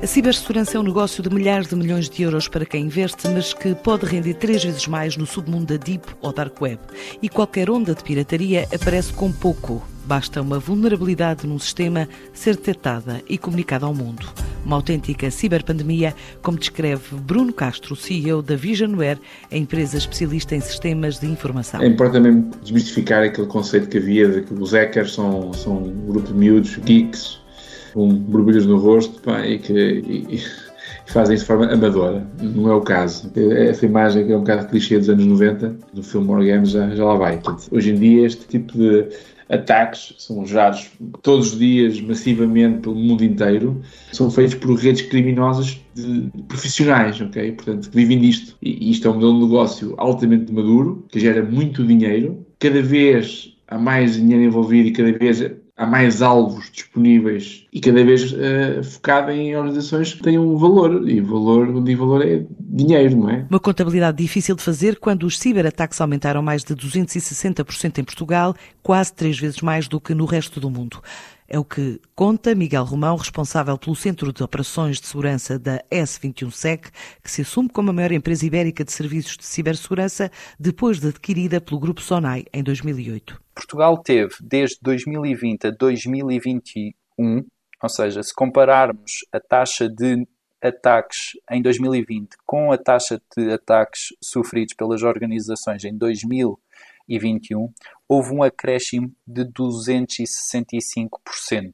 A cibersegurança é um negócio de milhares de milhões de euros para quem investe, mas que pode render três vezes mais no submundo da Deep ou Dark Web. E qualquer onda de pirataria aparece com pouco. Basta uma vulnerabilidade num sistema ser detectada e comunicada ao mundo. Uma autêntica ciberpandemia, como descreve Bruno Castro, CEO da Visionware, a empresa especialista em sistemas de informação. É importante também desmistificar aquele conceito que havia de que os hackers são, são um grupo de miúdos, geeks, com borbulhas no rosto pá, e que e, e fazem isso de forma amadora. Não é o caso. Essa imagem que é um bocado clichê dos anos 90, do filme Games, já, já lá vai. Portanto, hoje em dia, este tipo de ataques são gerados todos os dias massivamente pelo mundo inteiro, são feitos por redes criminosas de profissionais, ok? Portanto, que vivem disto. E isto é um modelo de negócio altamente maduro, que gera muito dinheiro. Cada vez há mais dinheiro envolvido e cada vez há mais alvos disponíveis e cada vez uh, focado em organizações que tenham valor. E valor, onde valor é dinheiro, não é? Uma contabilidade difícil de fazer quando os ciberataques aumentaram mais de 260% em Portugal, quase três vezes mais do que no resto do mundo. É o que conta Miguel Romão, responsável pelo Centro de Operações de Segurança da S21SEC, que se assume como a maior empresa ibérica de serviços de cibersegurança depois de adquirida pelo Grupo Sonai em 2008. Portugal teve, desde 2020 a 2021, ou seja, se compararmos a taxa de ataques em 2020 com a taxa de ataques sofridos pelas organizações em 2020, 2021, houve um acréscimo de 265%.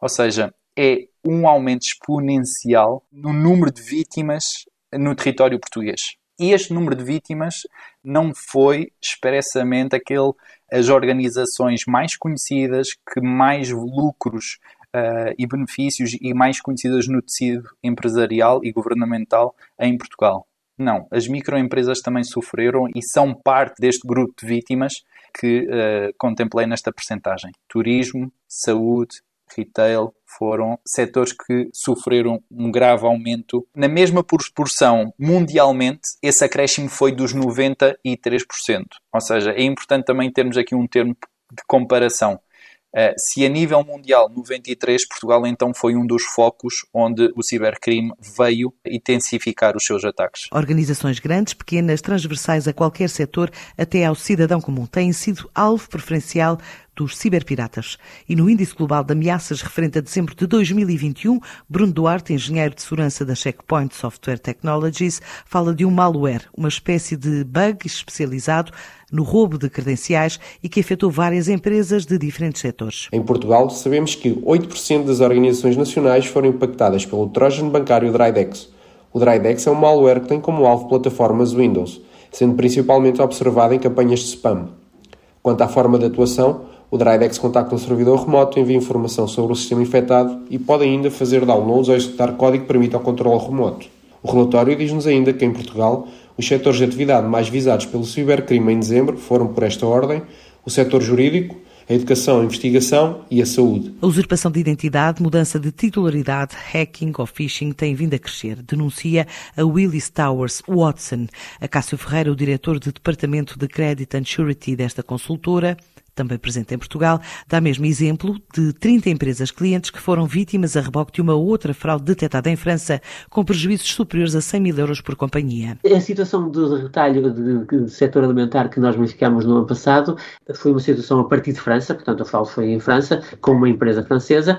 Ou seja, é um aumento exponencial no número de vítimas no território português. E este número de vítimas não foi expressamente aquele as organizações mais conhecidas que mais lucros uh, e benefícios e mais conhecidas no tecido empresarial e governamental em Portugal. Não, as microempresas também sofreram e são parte deste grupo de vítimas que uh, contemplei nesta percentagem. Turismo, saúde, retail foram setores que sofreram um grave aumento. Na mesma proporção, mundialmente, esse acréscimo foi dos 93%. Ou seja, é importante também termos aqui um termo de comparação. Uh, se a nível mundial, 93, Portugal então foi um dos focos onde o cibercrime veio intensificar os seus ataques. Organizações grandes, pequenas, transversais a qualquer setor, até ao cidadão comum, têm sido alvo preferencial dos ciberpiratas. E no Índice Global de Ameaças referente a dezembro de 2021, Bruno Duarte, engenheiro de segurança da Checkpoint Software Technologies, fala de um malware, uma espécie de bug especializado no roubo de credenciais e que afetou várias empresas de diferentes setores. Em Portugal, sabemos que 8% das organizações nacionais foram impactadas pelo Trojan bancário Drydex. O Drydex é um malware que tem como alvo plataformas Windows, sendo principalmente observado em campanhas de spam. Quanto à forma de atuação, o Drydex contacta um servidor remoto, envia informação sobre o sistema infectado e pode ainda fazer downloads ou executar código que permita o controle remoto. O relatório diz-nos ainda que em Portugal os setores de atividade mais visados pelo cibercrime em dezembro foram, por esta ordem, o setor jurídico, a educação, a investigação e a saúde. A usurpação de identidade, mudança de titularidade, hacking ou phishing têm vindo a crescer, denuncia a Willis Towers Watson. A Cássio Ferreira, o diretor de Departamento de Credit and Surety desta consultora, também presente em Portugal, dá mesmo exemplo de 30 empresas clientes que foram vítimas a reboque de uma outra fraude detectada em França, com prejuízos superiores a 100 mil euros por companhia. A situação de retalho de setor alimentar que nós verificámos no ano passado foi uma situação a partir de França, portanto a fraude foi em França, com uma empresa francesa,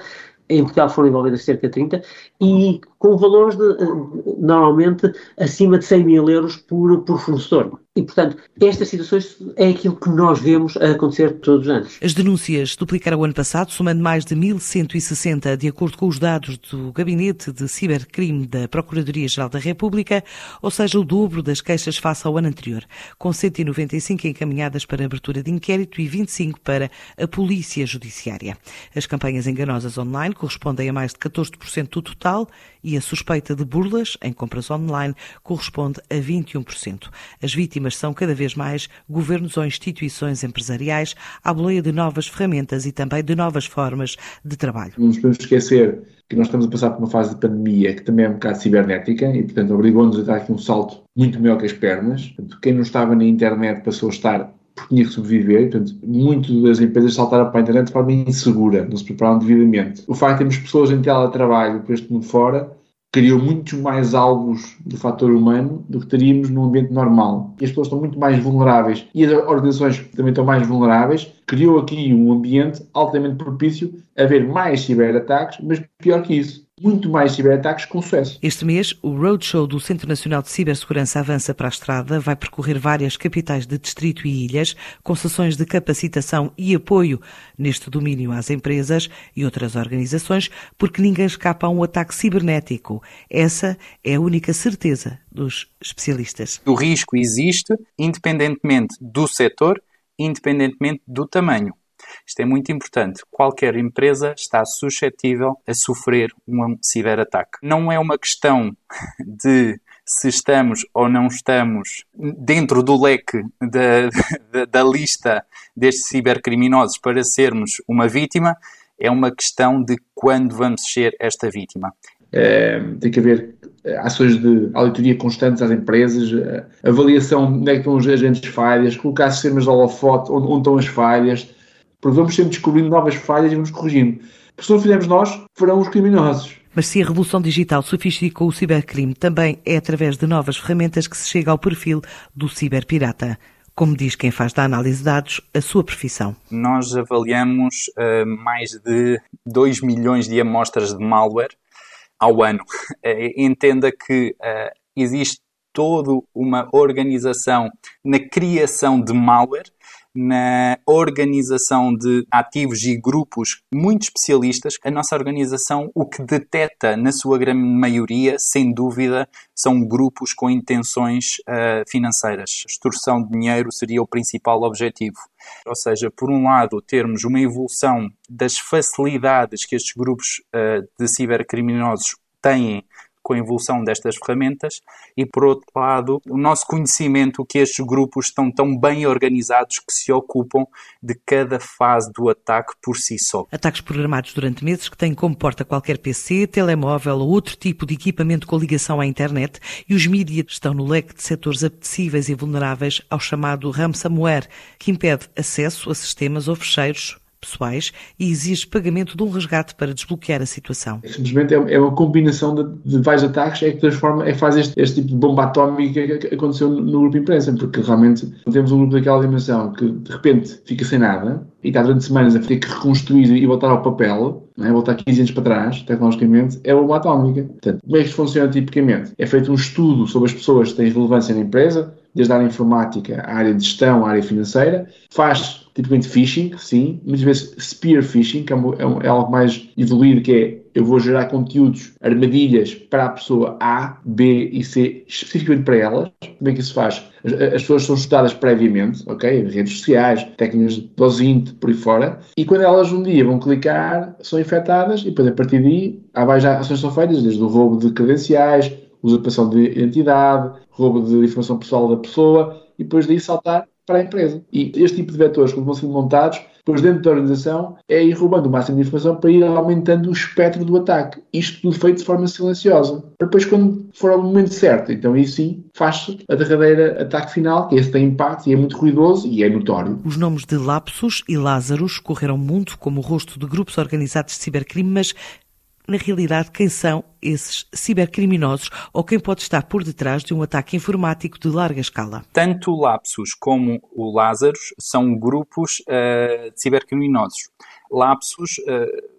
em Portugal foram envolvidas cerca de 30, e com valores de, eh, normalmente acima de 100 mil euros por, por fornecedor. E, portanto, estas situações é aquilo que nós vemos acontecer todos os anos. As denúncias duplicaram o ano passado, somando mais de 1.160, de acordo com os dados do Gabinete de Cibercrime da Procuradoria-Geral da República, ou seja, o dobro das queixas face ao ano anterior, com 195 encaminhadas para abertura de inquérito e 25 para a Polícia Judiciária. As campanhas enganosas online correspondem a mais de 14% do total e a suspeita de burlas em compras online corresponde a 21%. As vítimas são cada vez mais governos ou instituições empresariais à boleia de novas ferramentas e também de novas formas de trabalho. Não nos podemos esquecer que nós estamos a passar por uma fase de pandemia que também é um bocado cibernética e, portanto, obrigou-nos a dar aqui um salto muito maior que as pernas. Portanto, quem não estava na internet passou a estar porque tinha que sobreviver. Portanto, muitas das empresas saltaram para a internet de forma insegura, não se prepararam devidamente. O facto de termos pessoas em teletrabalho para este mundo fora criou muitos mais alvos do fator humano do que teríamos num ambiente normal. E as pessoas estão muito mais vulneráveis e as organizações também estão mais vulneráveis. Criou aqui um ambiente altamente propício a haver mais ciberataques, mas pior que isso, muito mais ciberataques com sucesso. Este mês, o Roadshow do Centro Nacional de Cibersegurança avança para a estrada, vai percorrer várias capitais de distrito e ilhas, com sessões de capacitação e apoio neste domínio às empresas e outras organizações, porque ninguém escapa a um ataque cibernético. Essa é a única certeza dos especialistas. O risco existe, independentemente do setor, independentemente do tamanho. Isto é muito importante. Qualquer empresa está suscetível a sofrer um ciberataque. Não é uma questão de se estamos ou não estamos dentro do leque da, da, da lista destes cibercriminosos para sermos uma vítima, é uma questão de quando vamos ser esta vítima. É, tem que haver eh, ações de auditoria constantes às empresas, eh, avaliação onde é que estão os agentes falhas, colocar sistemas de holofote onde, onde estão as falhas, porque vamos sempre descobrindo novas falhas e vamos corrigindo. Porque se não fizermos nós, farão os criminosos. Mas se a revolução digital sofisticou o cibercrime, também é através de novas ferramentas que se chega ao perfil do ciberpirata. Como diz quem faz da análise de dados a sua profissão. Nós avaliamos uh, mais de 2 milhões de amostras de malware ao ano. Uh, entenda que uh, existe toda uma organização na criação de malware na organização de ativos e grupos muito especialistas. A nossa organização, o que detecta, na sua grande maioria, sem dúvida, são grupos com intenções uh, financeiras. Extorsão de dinheiro seria o principal objetivo. Ou seja, por um lado, termos uma evolução das facilidades que estes grupos uh, de cibercriminosos têm com a evolução destas ferramentas e, por outro lado, o nosso conhecimento que estes grupos estão tão bem organizados que se ocupam de cada fase do ataque por si só. Ataques programados durante meses que têm como porta qualquer PC, telemóvel ou outro tipo de equipamento com ligação à internet e os mídias estão no leque de setores apetecíveis e vulneráveis ao chamado ransomware, que impede acesso a sistemas ou fecheiros pessoais e exige pagamento de um resgate para desbloquear a situação. Simplesmente é, é uma combinação de, vários ataques é que transforma, é que faz este, este, tipo de bomba atómica que aconteceu no grupo imprensa, porque realmente temos um grupo daquela dimensão que de repente fica sem nada e está durante semanas a ter que reconstruir e voltar ao papel, é? voltar 15 anos para trás, tecnologicamente, é uma bomba atómica. Portanto, como é que isto funciona tipicamente? É feito um estudo sobre as pessoas que têm relevância na empresa, desde a área informática à área de gestão, à área financeira, faz tipicamente phishing, sim, muitas vezes spear phishing, que é, um, é, algo mais evoluído, que é eu vou gerar conteúdos, armadilhas para a pessoa A, B e C, especificamente para elas. Como é que isso faz? As, as pessoas são estudadas previamente, ok? Redes sociais, técnicas de dosint, por aí fora. E quando elas um dia vão clicar, são infectadas e depois a partir daí há várias ações que são feitas, desde o roubo de credenciais, usurpação de identidade, roubo de informação pessoal da pessoa e depois daí saltar para a empresa. E este tipo de vetores, quando vão sendo montados, depois dentro da organização, é ir roubando o máximo de informação para ir aumentando o espectro do ataque. Isto tudo feito de forma silenciosa. Para depois, quando for ao momento certo, então aí sim faz-se a derradeira ataque final, que esse tem impacto e é muito ruidoso e é notório. Os nomes de Lapsus e Lázaros correram muito como o rosto de grupos organizados de cibercrime, mas na realidade, quem são esses cibercriminosos ou quem pode estar por detrás de um ataque informático de larga escala? Tanto o Lapsus como o Lázaros são grupos uh, de cibercriminosos. Lapsus uh,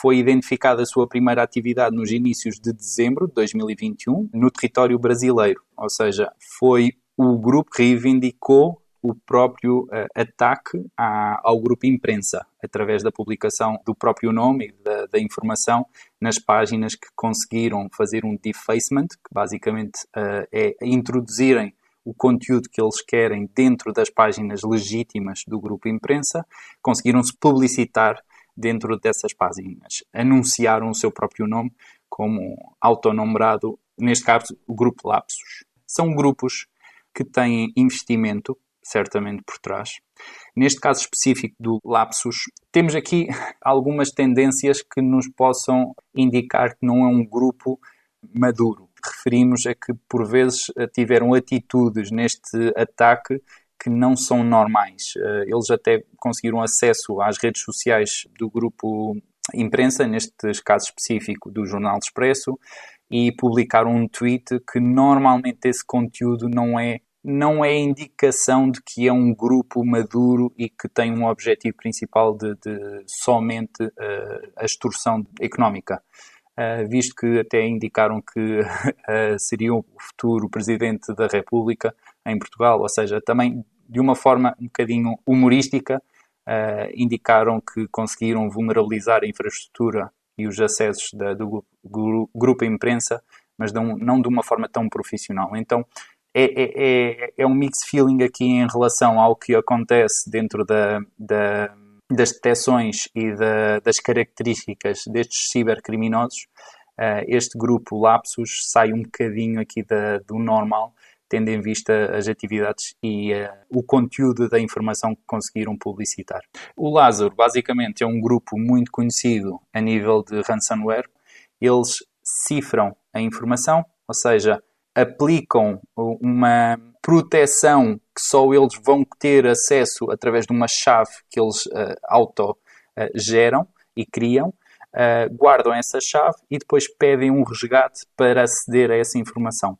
foi identificada a sua primeira atividade nos inícios de dezembro de 2021 no território brasileiro, ou seja, foi o grupo que reivindicou o próprio uh, ataque à, ao grupo imprensa, através da publicação do próprio nome e da, da, informação nas páginas que conseguiram fazer um defacement, que basicamente uh, é introduzirem o conteúdo que eles querem dentro das páginas legítimas do grupo imprensa, conseguiram se publicitar dentro dessas páginas, anunciaram o seu próprio nome como autonombrado, neste caso, o grupo Lapsus. São grupos que têm investimento certamente por trás. Neste caso específico do lapsus, temos aqui algumas tendências que nos possam indicar que não é um grupo maduro. Referimos a que, por vezes, tiveram atitudes neste ataque que não são normais. Eh, eles até conseguiram acesso às redes sociais do grupo imprensa, neste caso específico do Jornal Expresso, e publicaram um tweet que normalmente esse conteúdo não é não é indicação de que é um grupo maduro e que tem um objetivo principal de, de somente uh, a extorsão económica. Uh, visto que até indicaram que uh, seria o futuro presidente da República em Portugal, ou seja, também de uma forma um bocadinho humorística, indicaram que conseguiram vulnerabilizar a infraestrutura e os acessos da, do grupo imprensa, mas não, não de uma forma tão profissional. Então, é, é, é um mixed feeling aqui em relação ao que acontece dentro da, da, das detecções e da, das características destes cibercriminosos. Uh, este grupo Lapsus sai um bocadinho aqui da, do normal, tendo em vista as atividades e uh, o conteúdo da informação que conseguiram publicitar. O Lázaro, basicamente, é um grupo muito conhecido a nível de ransomware. Eles cifram a informação, ou seja, aplicam uma proteção que só eles vão ter acesso através de uma chave que eles uh, auto uh, geram e criam, uh, guardam essa chave e depois pedem um resgate para aceder a essa informação.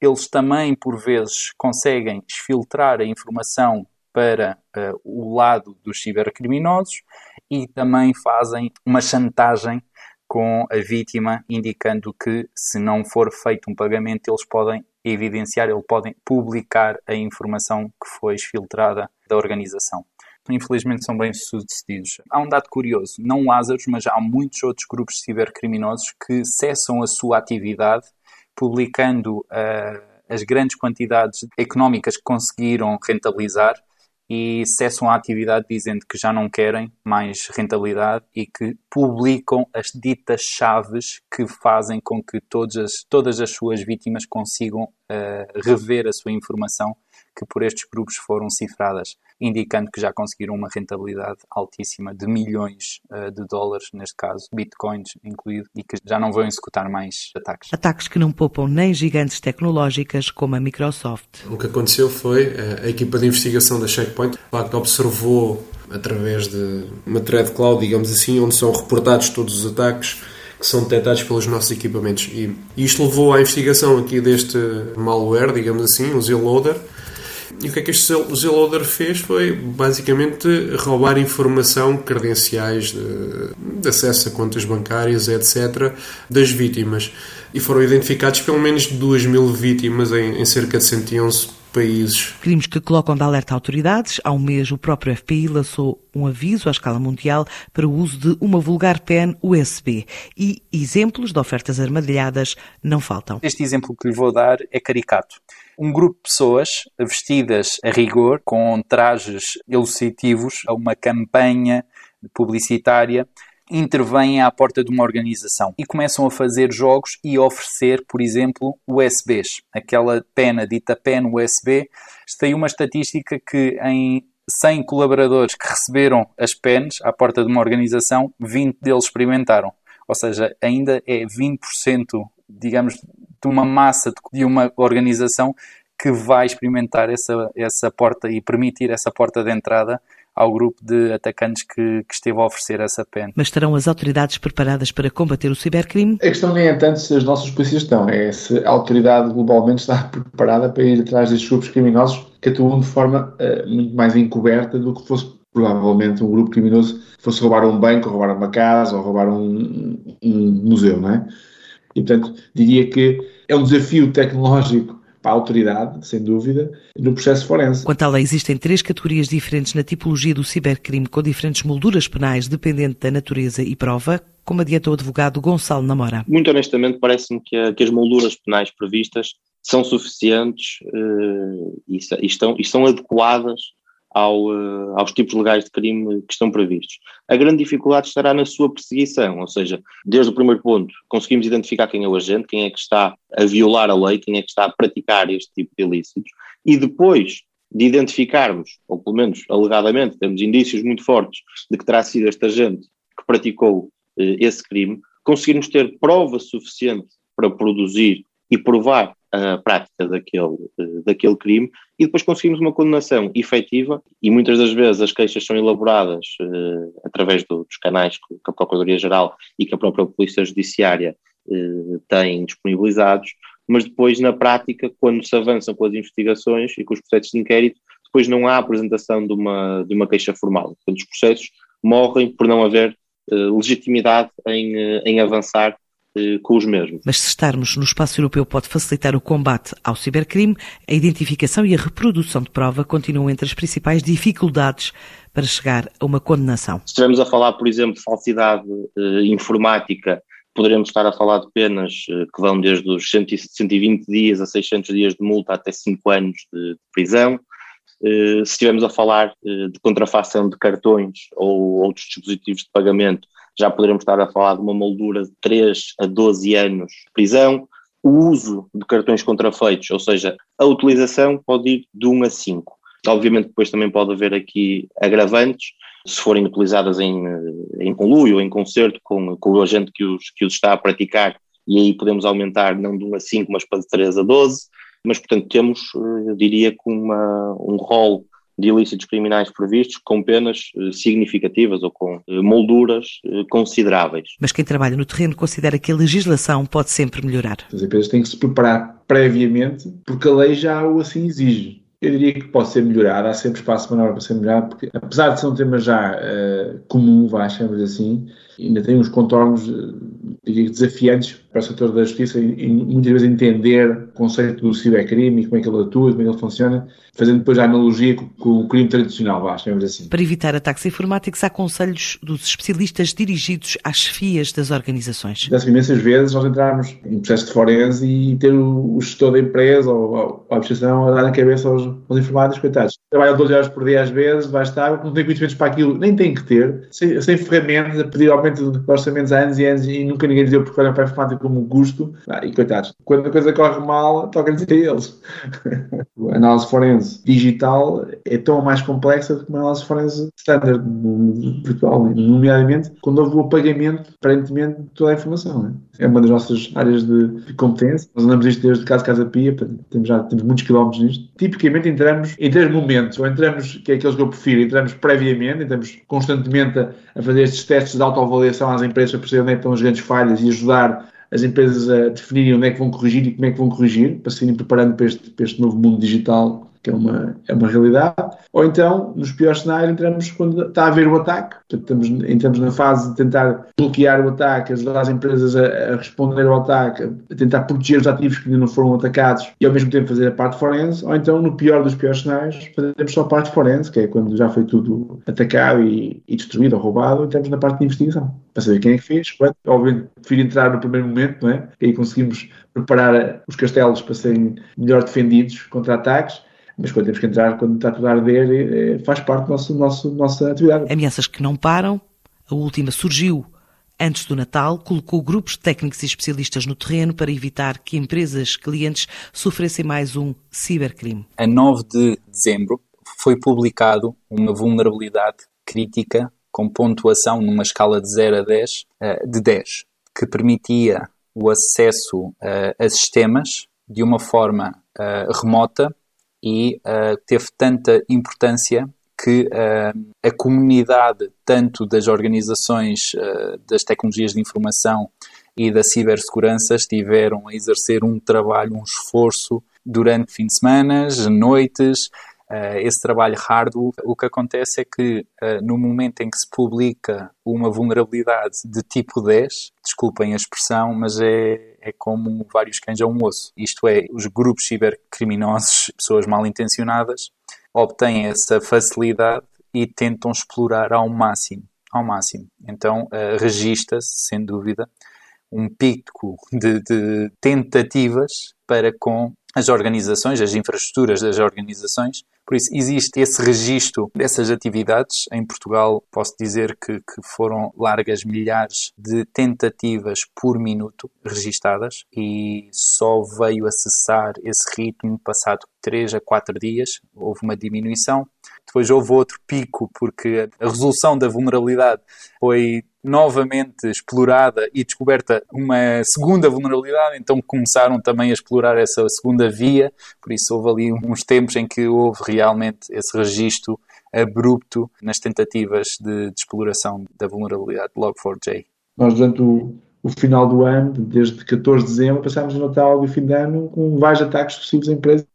Eles também, por vezes, conseguem exfiltrar a informação para o lado dos cibercriminosos e também fazem uma chantagem com a vítima, indicando que se não for feito um pagamento, eles podem evidenciar, eles podem publicar a informação que foi exfiltrada da organização. Infelizmente são bem sucedidos. Há um dado curioso, não Lázaros, mas há muitos outros grupos cibercriminosos que cessam a sua atividade publicando uh, as grandes quantidades económicas que conseguiram rentabilizar e cessam a atividade dizendo que já não querem mais rentabilidade e que publicam as ditas chaves que fazem com que todas as, todas as suas vítimas consigam uh, rever a sua informação que por estes grupos foram cifradas, indicando que já conseguiram uma rentabilidade altíssima de milhões uh, de dólares, neste caso, bitcoins incluído, e que já não vão executar mais ataques. Ataques que não poupam nem gigantes tecnológicas como a Microsoft. O que aconteceu foi eh, a equipa de investigação da Checkpoint, que observou através de uma thread cloud, digamos assim, onde são reportados todos os ataques que são detectados pelos nossos equipamentos. E isto levou à investigação aqui deste malware, digamos assim, o Zloader, e o que é que este Zloader fez foi basicamente roubar informação, credenciais de, de, acesso a contas bancárias, etc., das vítimas. E foram identificados pelo menos 2 mil vítimas em, em cerca de 111 países. Crimes que colocam de alerta autoridades. Há um mês, o próprio FBI lançou um aviso à escala mundial para o uso de uma vulgar pen USB. E exemplos de ofertas armadilhadas não faltam. Este exemplo que lhe vou dar é caricato. Um grupo de pessoas vestidas a rigor, com trajes elucidativos, a uma campanha publicitária intervêm à porta de uma organização e começam a fazer jogos e oferecer, por exemplo, USBs. Aquela pena dita pen USB. Tem uma estatística que em 100 colaboradores que receberam as pens à porta de uma organização, 20 deles experimentaram. Ou seja, ainda é 20%, digamos, uma massa de uma organização que vai experimentar essa, essa porta e permitir essa porta de entrada ao grupo de atacantes que, que, esteve a oferecer essa pena. Mas estarão as autoridades preparadas para combater o cibercrime? A questão nem é tanto se as nossas polícias estão, é se a autoridade globalmente está preparada para ir atrás destes grupos criminosos que atuam de forma uh, muito mais encoberta do que fosse provavelmente um grupo criminoso fosse roubar um banco, roubar uma casa ou roubar um, um museu, não é? E, portanto, diria que é um desafio tecnológico para a autoridade, sem dúvida, no processo forense. Quanto à lei, existem três categorias diferentes na tipologia do cibercrime, com diferentes molduras penais, dependente da natureza e prova, como adiantou o advogado Gonçalo Namora. Muito honestamente, parece-me que, que, as molduras penais previstas são suficientes uh, e, e, estão, e são adequadas ao, uh, aos tipos legais de crime que estão previstos. A grande dificuldade estará na sua perseguição, ou seja, desde o primeiro ponto, conseguimos identificar quem é o agente, quem é que está a violar a lei, quem é que está a praticar este tipo de ilícitos, e depois de identificarmos, ou pelo menos alegadamente, temos indícios muito fortes de que terá sido este agente que praticou uh, esse crime, conseguirmos ter prova suficiente para produzir e provar a prática daquele, eh, daquele crime e depois conseguimos uma condenação efetiva e muitas das vezes as queixas são elaboradas uh, através do, dos canais que a Procuradoria-Geral e que a própria Polícia Judiciária eh, têm disponibilizados, mas depois, na prática, quando se avançam com as investigações e com os processos de inquérito, depois não há apresentação de uma, de uma queixa formal. Portanto, os processos morrem por não haver legitimidade em, em avançar com os mesmos. Mas se estarmos no espaço europeu pode facilitar o combate ao cibercrime, a identificação e a reprodução de prova continuam entre as principais dificuldades para chegar a uma condenação. Se estivermos a falar, por exemplo, de falsidade informática, poderemos estar a falar de penas que vão desde os 120 dias a 600 dias de multa até 5 anos de prisão. Eh, se estivermos a falar eh, de contrafação de cartões ou outros dispositivos de pagamento, já poderemos estar a falar de uma moldura de 3 a 12 anos de prisão. O uso de cartões contrafeitos, ou seja, a utilização pode ir de 1 a 5. Obviamente depois também pode haver aqui agravantes, se forem utilizadas em, eh, em conluio, em concerto com, com o agente que os, que os está a praticar, e aí podemos aumentar não de 1 a 5, mas para de 3 a 12 mas portanto temos, eu diria, com uma, um rol de ilícitos criminais previstos com penas eh, significativas ou com eh, molduras eh, consideráveis. Mas quem trabalha no terreno considera que a legislação pode sempre melhorar. As empresas têm que se preparar previamente porque a lei já o assim exige. Eu diria que pode ser melhorado, há sempre espaço para para ser melhorado, porque apesar de ser um tema já uh, comum, vá, chamamos assim, ainda tem uns contornos uh, desafiantes para o setor da justiça e, muitas vezes entender o conceito do cibercrime e como é que ele atua, como é que ele funciona, fazendo depois a analogia com, o crime tradicional, vá, chamamos assim. Para evitar ataques informáticos, há conselhos dos especialistas dirigidos às chefias das organizações. Das imensas vezes nós entrarmos em processo de forense e ter o, gestor da empresa ou a administração a dar na cabeça aos, aos informáticos, coitados. Trabalham 12 horas por dia às vezes, vai estar, não tem conhecimentos para aquilo, nem tem que ter, sem, sem ferramentas, a pedir aumento de orçamentos há anos e anos e nunca ninguém dizia porque olham para a informática como custo. Ah, e coitados, quando a coisa corre mal, toca-lhes a eles. a análise forense digital é tão mais complexa do que uma análise forense standard, virtual, nomeadamente quando houve o apagamento, aparentemente, de toda a informação. É? é uma das nossas áreas de, competência. Nós andamos isto desde casa casa pia, temos já temos muitos quilómetros nisto. Tipicamente entramos em três momentos, ou entramos, que é aqueles que eu prefiro, entramos previamente, entramos constantemente a, a fazer estes testes de autoavaliação às empresas para perceber onde é estão as grandes falhas e ajudar as empresas a definirem onde é que vão corrigir e como é que vão corrigir, para se irem preparando para este, para este novo mundo digital que é uma, é uma realidade, ou então, nos piores cenários, entramos quando está a haver o ataque, portanto, estamos, entramos na fase de tentar bloquear o ataque, ajudar as empresas a, a, responder ao ataque, a tentar proteger os ativos que ainda não foram atacados e ao mesmo tempo fazer a parte forense, ou então, no pior dos piores cenários, fazemos só a parte forense, que é quando já foi tudo atacado e, e destruído ou roubado, entramos na parte de investigação, para saber quem é que fez, quanto, obviamente, prefiro entrar no primeiro momento, não é? E aí conseguimos preparar os castelos para serem melhor defendidos contra ataques, mas quando temos que entrar, quando está tudo a arder, é, faz parte da nossa, nossa, nossa atividade. Ameaças que não param, a última surgiu antes do Natal, colocou grupos de técnicos e especialistas no terreno para evitar que empresas clientes sofressem mais um cibercrime. A 9 de dezembro foi publicado uma vulnerabilidade crítica com pontuação numa escala de 0 a 10, eh, de 10, que permitia o acesso eh, a sistemas de uma forma eh, remota e uh, teve tanta importância que uh, a comunidade, tanto das organizações uh, das tecnologias de informação e da cibersegurança, estiveram a exercer um trabalho, um esforço durante fim de semana, noites, uh, esse trabalho hardware, o que acontece é que no momento em que se publica uma vulnerabilidade de tipo 10, desculpem a expressão, mas é, é como vários cães a um osso. Isto é, os grupos cibercriminosos, pessoas mal intencionadas, obtêm essa facilidade e tentam explorar ao máximo. Ao máximo. Então, uh, registra-se, sem dúvida, um pico de, de tentativas para com as organizações, as infraestruturas das organizações. Por isso, existe esse registro dessas atividades. Em Portugal, posso dizer que, que foram largas milhares de tentativas por minuto registadas e só veio a cessar esse ritmo passado 3 a 4 dias. Houve uma diminuição. Depois houve outro pico, porque a resolução da vulnerabilidade foi novamente explorada e descoberta uma segunda vulnerabilidade, então começaram também a explorar essa segunda via, por isso houve ali uns tempos em que houve realmente esse registro abrupto nas tentativas de, de exploração da vulnerabilidade Log4j. Nós, durante o, o final do ano, desde 14 de dezembro, passámos o Natal e o fim de ano com vários ataques possíveis a empresas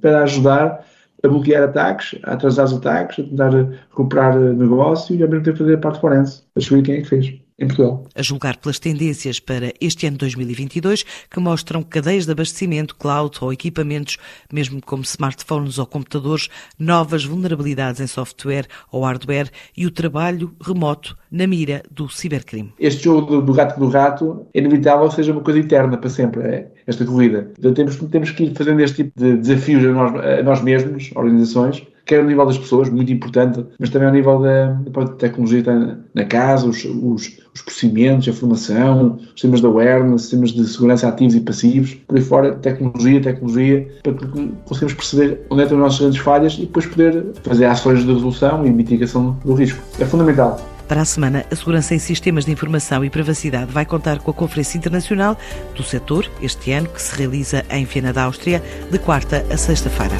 para ajudar a bloquear ataques, a atrasar os ataques, a tentar recuperar negócio e ao mesmo tempo fazer a parte forense, a descobrir quem é que fez em Portugal. A julgar pelas tendências para este ano 2022, que mostram cadeias de abastecimento, cloud ou equipamentos, mesmo como smartphones ou computadores, novas vulnerabilidades em software ou hardware e o trabalho remoto na mira do cibercrime. Este jogo do gato do rato é inevitável que seja uma coisa eterna para sempre, é esta corrida. Então temos, temos que ir fazendo este tipo de desafios a nós, a nós mesmos, organizações, quer ao nível das pessoas, muito importante, mas também ao nível da, da tecnologia na casa, os, os, os, procedimentos, a formação, os sistemas de awareness, sistemas de segurança ativos e passivos, por aí fora, tecnologia, tecnologia, para que conseguimos perceber onde é estão as nossas grandes falhas e depois poder fazer ações de resolução e mitigação do risco. É fundamental. Para a semana, a Segurança em Sistemas de Informação e Privacidade vai contar com a Conferência Internacional do Setor, este ano, que se realiza em Viena da Áustria, de quarta a sexta-feira.